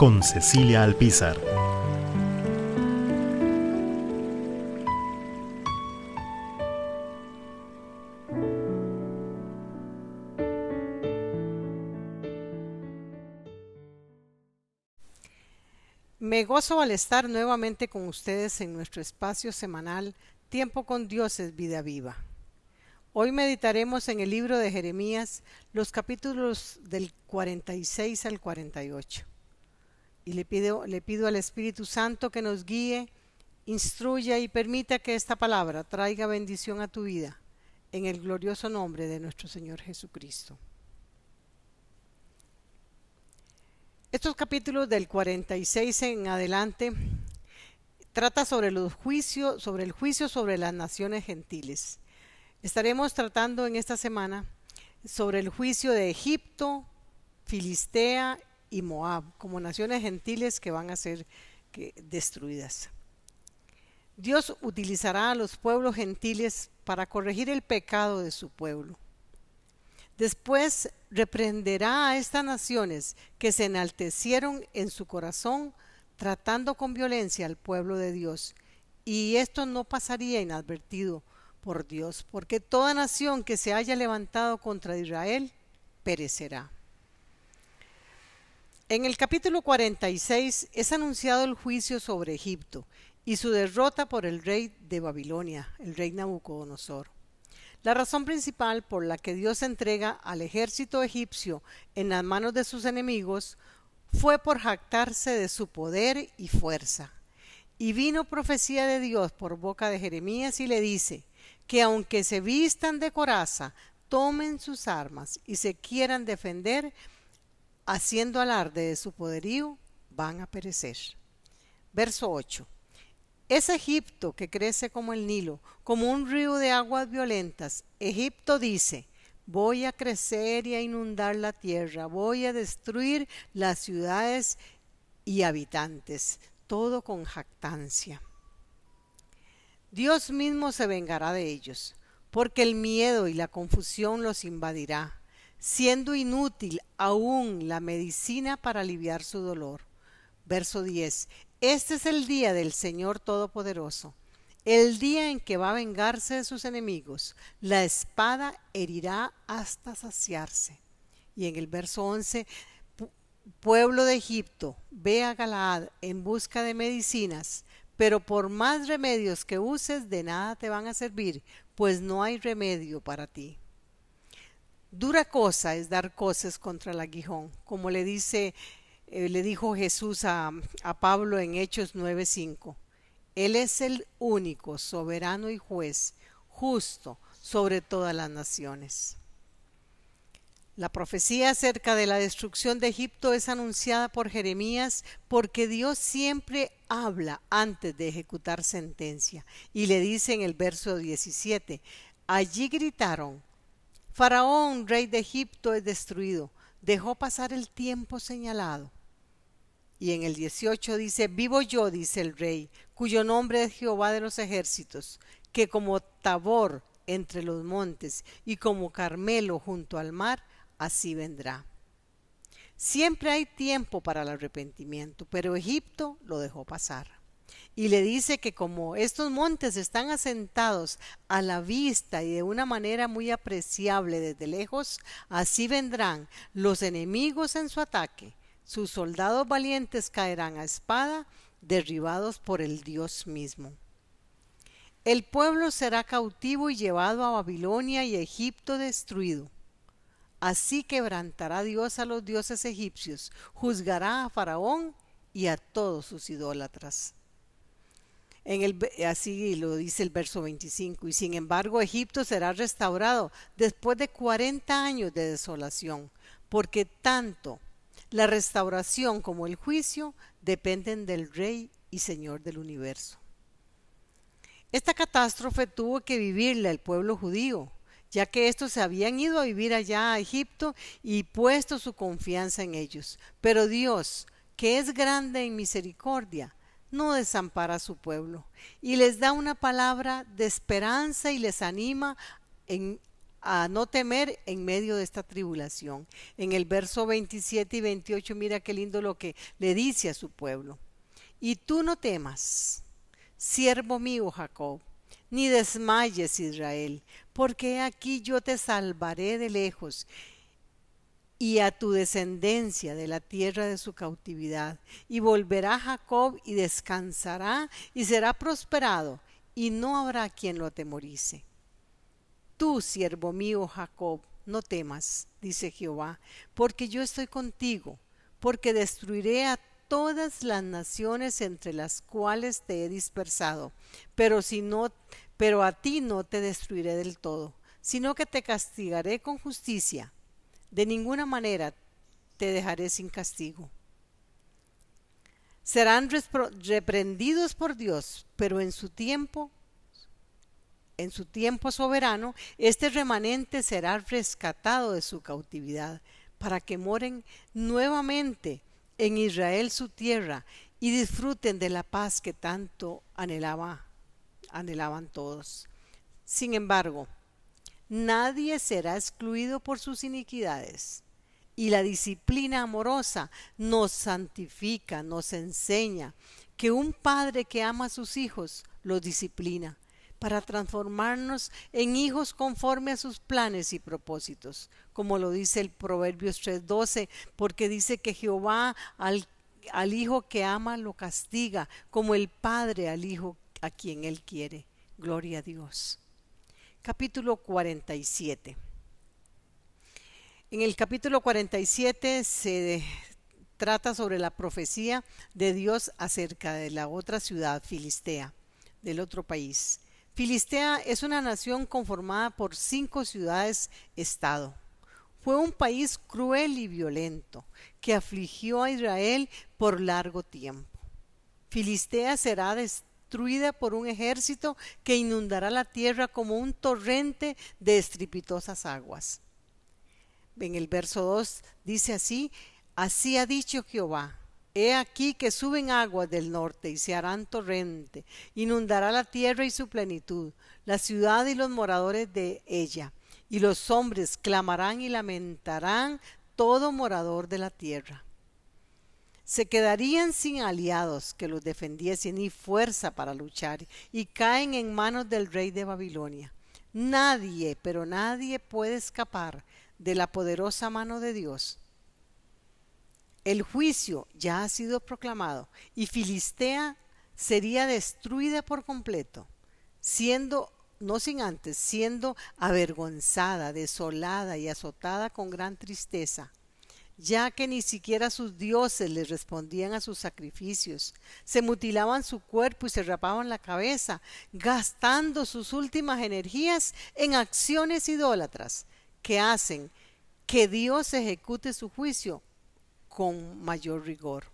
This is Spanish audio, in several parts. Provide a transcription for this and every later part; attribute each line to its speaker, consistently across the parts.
Speaker 1: Con Cecilia Alpizar.
Speaker 2: Me gozo al estar nuevamente con ustedes en nuestro espacio semanal Tiempo con Dios es vida viva. Hoy meditaremos en el libro de Jeremías los capítulos del 46 al 48. Y le pido, le pido al Espíritu Santo que nos guíe, instruya y permita que esta palabra traiga bendición a tu vida, en el glorioso nombre de nuestro Señor Jesucristo. Estos capítulos del 46 en adelante trata sobre los juicios, sobre el juicio sobre las naciones gentiles. Estaremos tratando en esta semana sobre el juicio de Egipto, Filistea y Moab como naciones gentiles que van a ser destruidas. Dios utilizará a los pueblos gentiles para corregir el pecado de su pueblo. Después reprenderá a estas naciones que se enaltecieron en su corazón tratando con violencia al pueblo de Dios. Y esto no pasaría inadvertido por Dios, porque toda nación que se haya levantado contra Israel perecerá. En el capítulo 46 es anunciado el juicio sobre Egipto y su derrota por el rey de Babilonia, el rey Nabucodonosor. La razón principal por la que Dios entrega al ejército egipcio en las manos de sus enemigos fue por jactarse de su poder y fuerza. Y vino profecía de Dios por boca de Jeremías y le dice, que aunque se vistan de coraza, tomen sus armas y se quieran defender, haciendo alarde de su poderío, van a perecer. Verso 8. Es Egipto que crece como el Nilo, como un río de aguas violentas. Egipto dice, voy a crecer y a inundar la tierra, voy a destruir las ciudades y habitantes, todo con jactancia. Dios mismo se vengará de ellos, porque el miedo y la confusión los invadirá, siendo inútil aún la medicina para aliviar su dolor. Verso 10. Este es el día del Señor Todopoderoso, el día en que va a vengarse de sus enemigos. La espada herirá hasta saciarse. Y en el verso 11, pueblo de Egipto, ve a Galaad en busca de medicinas pero por más remedios que uses, de nada te van a servir, pues no hay remedio para ti. Dura cosa es dar cosas contra el aguijón, como le dice, eh, le dijo Jesús a, a Pablo en Hechos 9:5. Él es el único soberano y juez, justo sobre todas las naciones. La profecía acerca de la destrucción de Egipto es anunciada por Jeremías porque Dios siempre habla antes de ejecutar sentencia. Y le dice en el verso 17, allí gritaron, Faraón, rey de Egipto, es destruido, dejó pasar el tiempo señalado. Y en el 18 dice, vivo yo, dice el rey, cuyo nombre es Jehová de los ejércitos, que como Tabor entre los montes y como Carmelo junto al mar, así vendrá. Siempre hay tiempo para el arrepentimiento, pero Egipto lo dejó pasar. Y le dice que como estos montes están asentados a la vista y de una manera muy apreciable desde lejos, así vendrán los enemigos en su ataque. Sus soldados valientes caerán a espada, derribados por el Dios mismo. El pueblo será cautivo y llevado a Babilonia y Egipto destruido. Así quebrantará Dios a los dioses egipcios, juzgará a Faraón y a todos sus idólatras. En el, así lo dice el verso 25, y sin embargo Egipto será restaurado después de 40 años de desolación, porque tanto La restauración como el juicio dependen del Rey y Señor del universo. Esta catástrofe tuvo que vivirla el pueblo judío, ya que estos se habían ido a vivir allá a Egipto y puesto su confianza en ellos. Pero Dios, que es grande en misericordia, no desampara a su pueblo y les da una palabra de esperanza y les anima a no temer en medio de esta tribulación. En el verso 27 y 28 mira qué lindo lo que le dice a su pueblo. Y tú no temas, siervo mío Jacob, ni desmayes Israel, porque aquí yo te salvaré de lejos y a tu descendencia de la tierra de su cautividad. Y volverá Jacob y descansará y será prosperado, y no habrá quien lo atemorice. Tú, siervo mío Jacob, no temas, dice Jehová, porque yo estoy contigo, porque destruiré a todas las naciones entre las cuales te he dispersado, pero si no, pero a ti no te destruiré del todo, sino que te castigaré con justicia de ninguna manera te dejaré sin castigo. Serán reprendidos por Dios, pero en su tiempo, en su tiempo soberano, este remanente será rescatado de su cautividad, para que moren nuevamente en Israel su tierra y disfruten de la paz que tanto anhelaba, anhelaban todos. Sin embargo, nadie será excluido por sus iniquidades. Y la disciplina amorosa nos santifica, nos enseña que un padre que ama a sus hijos los disciplina para transformarnos en hijos conforme a sus planes y propósitos, como lo dice el Proverbios 3:12, porque dice que Jehová al, al hijo que ama lo castiga, como el padre al hijo a quien él quiere. Gloria a Dios capítulo 47. En el capítulo 47 se trata sobre la profecía de Dios acerca de la otra ciudad, Filistea, del otro país. Filistea es una nación conformada por cinco ciudades-estado. Fue un país cruel y violento que afligió a Israel por largo tiempo. Filistea será por un ejército que inundará la tierra como un torrente de estrepitosas aguas. En el verso 2 dice así, así ha dicho Jehová, he aquí que suben aguas del norte y se harán torrente, inundará la tierra y su plenitud, la ciudad y los moradores de ella, y los hombres clamarán y lamentarán todo morador de la tierra se quedarían sin aliados que los defendiesen y fuerza para luchar y caen en manos del rey de Babilonia. Nadie, pero nadie puede escapar de la poderosa mano de Dios. El juicio ya ha sido proclamado y Filistea sería destruida por completo, siendo no sin antes, siendo avergonzada, desolada y azotada con gran tristeza ya que ni siquiera sus dioses les respondían a sus sacrificios. Se mutilaban su cuerpo y se rapaban la cabeza, gastando sus últimas energías en acciones idólatras que hacen que Dios ejecute su juicio con mayor rigor.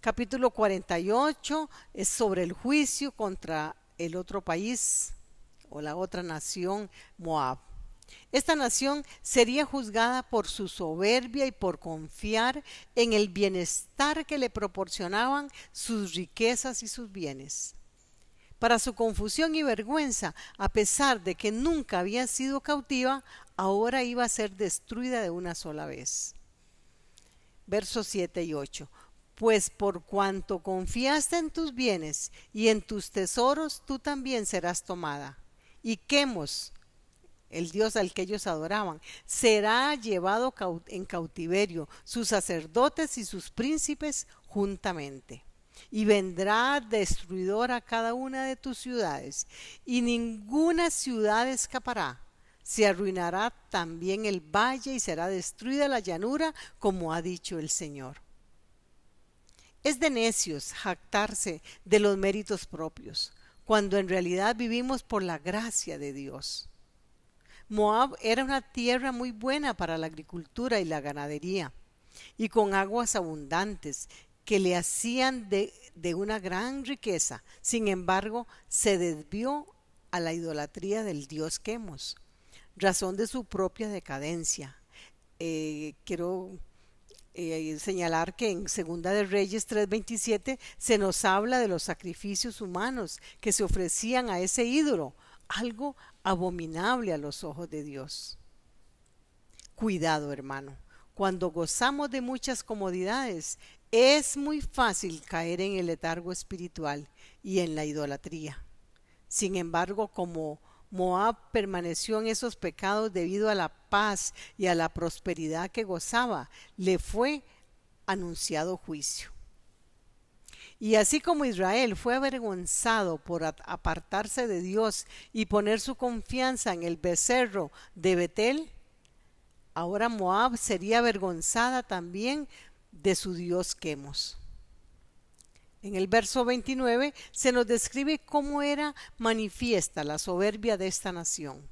Speaker 2: Capítulo 48 es sobre el juicio contra el otro país o la otra nación, Moab. Esta nación sería juzgada por su soberbia y por confiar en el bienestar que le proporcionaban sus riquezas y sus bienes. Para su confusión y vergüenza, a pesar de que nunca había sido cautiva, ahora iba a ser destruida de una sola vez. Versos 7 y 8. Pues por cuanto confiaste en tus bienes y en tus tesoros, tú también serás tomada. Y Quemos, el Dios al que ellos adoraban, será llevado en cautiverio, sus sacerdotes y sus príncipes juntamente. Y vendrá destruidor a cada una de tus ciudades, y ninguna ciudad escapará. Se arruinará también el valle y será destruida la llanura, como ha dicho el Señor. Es de necios jactarse de los méritos propios, cuando en realidad vivimos por la gracia de Dios. Moab era una tierra muy buena para la agricultura y la ganadería, y con aguas abundantes que le hacían de, de una gran riqueza. Sin embargo, se desvió a la idolatría del dios Quemos, razón de su propia decadencia. Eh, quiero eh, señalar que en Segunda de Reyes 3:27 se nos habla de los sacrificios humanos que se ofrecían a ese ídolo, algo abominable a los ojos de Dios. Cuidado, hermano. Cuando gozamos de muchas comodidades, es muy fácil caer en el letargo espiritual y en la idolatría. Sin embargo, como Moab permaneció en esos pecados debido a la paz y a la prosperidad que gozaba, le fue anunciado juicio. Y así como Israel fue avergonzado por apartarse de Dios y poner su confianza en el becerro de Betel, ahora Moab sería avergonzada también de su Dios Quemos. En el verso 29 se nos describe cómo era manifiesta la soberbia de esta nación,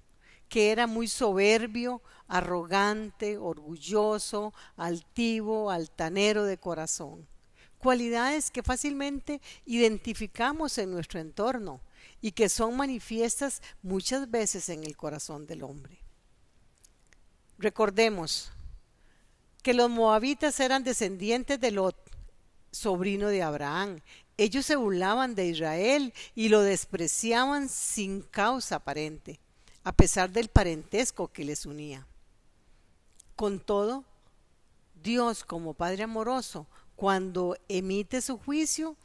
Speaker 2: que era muy soberbio, arrogante, orgulloso, altivo, altanero de corazón. Cualidades que fácilmente identificamos en nuestro entorno y que son manifiestas muchas veces en el corazón del hombre. Recordemos que los moabitas eran descendientes de Lot, sobrino de Abraham. Ellos se burlaban de Israel y lo despreciaban sin causa aparente, a pesar del parentesco que les unía. Con todo, Dios como Padre amoroso, cuando emite su juicio,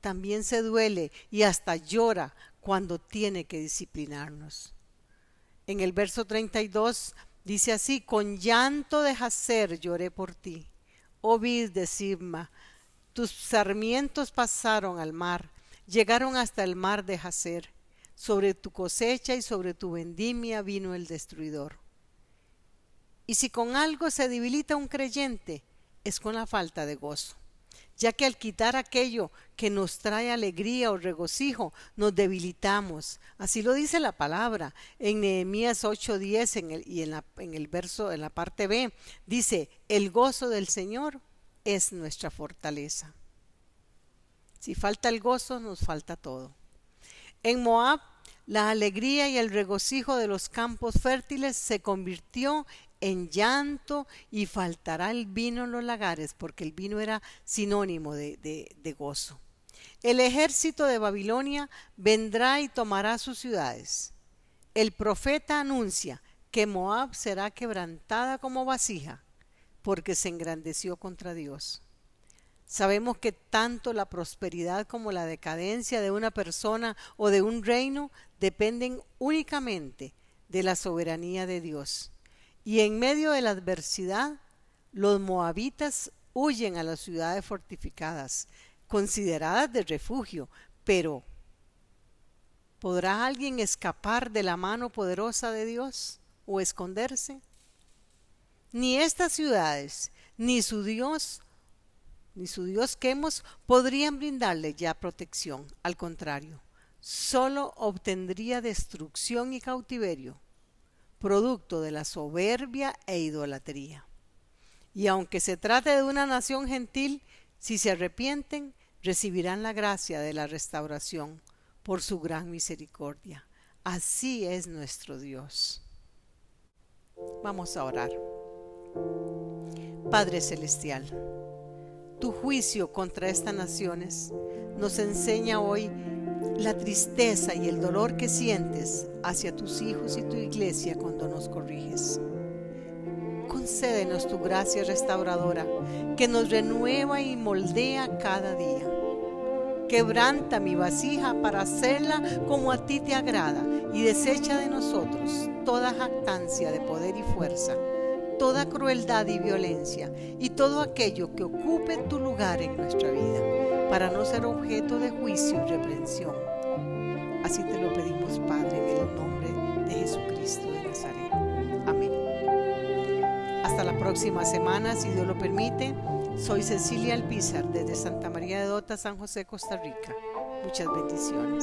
Speaker 2: también se duele y hasta llora cuando tiene que disciplinarnos. En el verso 32 dice así, con llanto de Jacer lloré por ti, oh vid de Sibma, tus sarmientos pasaron al mar, llegaron hasta el mar de Jacer. Sobre tu cosecha y sobre tu vendimia vino el destruidor. Y si con algo se debilita un creyente, es con la falta de gozo, ya que al quitar aquello que nos trae alegría o regocijo, nos debilitamos. Así lo dice la palabra en Nehemías 8:10 en y en, la, en el verso, en la parte B, dice, el gozo del Señor es nuestra fortaleza. Si falta el gozo, nos falta todo. En Moab, la alegría y el regocijo de los campos fértiles se convirtió en llanto y faltará el vino en los lagares, porque el vino era sinónimo de, de gozo. El ejército de Babilonia vendrá y tomará sus ciudades. El profeta anuncia que Moab será quebrantada como vasija porque se engrandeció contra Dios. Sabemos que tanto la prosperidad como la decadencia de una persona o de un reino dependen únicamente de la soberanía de Dios. Y en medio de la adversidad, los moabitas huyen a las ciudades fortificadas, consideradas de refugio, pero ¿podrá alguien escapar de la mano poderosa de Dios o esconderse? Ni estas ciudades, ni su Dios, ni su Dios Quemos podrían brindarle ya protección. Al contrario, solo obtendría destrucción y cautiverio, producto de la soberbia e idolatría. Y aunque se trate de una nación gentil, si se arrepienten, recibirán la gracia de la restauración por su gran misericordia. Así es nuestro Dios. Vamos a orar. Padre Celestial, tu juicio contra estas naciones nos enseña hoy la tristeza y el dolor que sientes hacia tus hijos y tu iglesia cuando nos corriges. Concédenos tu gracia restauradora que nos renueva y moldea cada día. Quebranta mi vasija para hacerla como a ti te agrada y desecha de nosotros toda jactancia de poder y fuerza toda crueldad y violencia y todo aquello que ocupe tu lugar en nuestra vida, para no ser objeto de juicio y reprensión. Así te lo pedimos, Padre, en el nombre de Jesucristo de Nazaret. Amén. Hasta la próxima semana, si Dios lo permite. Soy Cecilia Alpizar desde Santa María de Dota, San José, Costa Rica. Muchas bendiciones.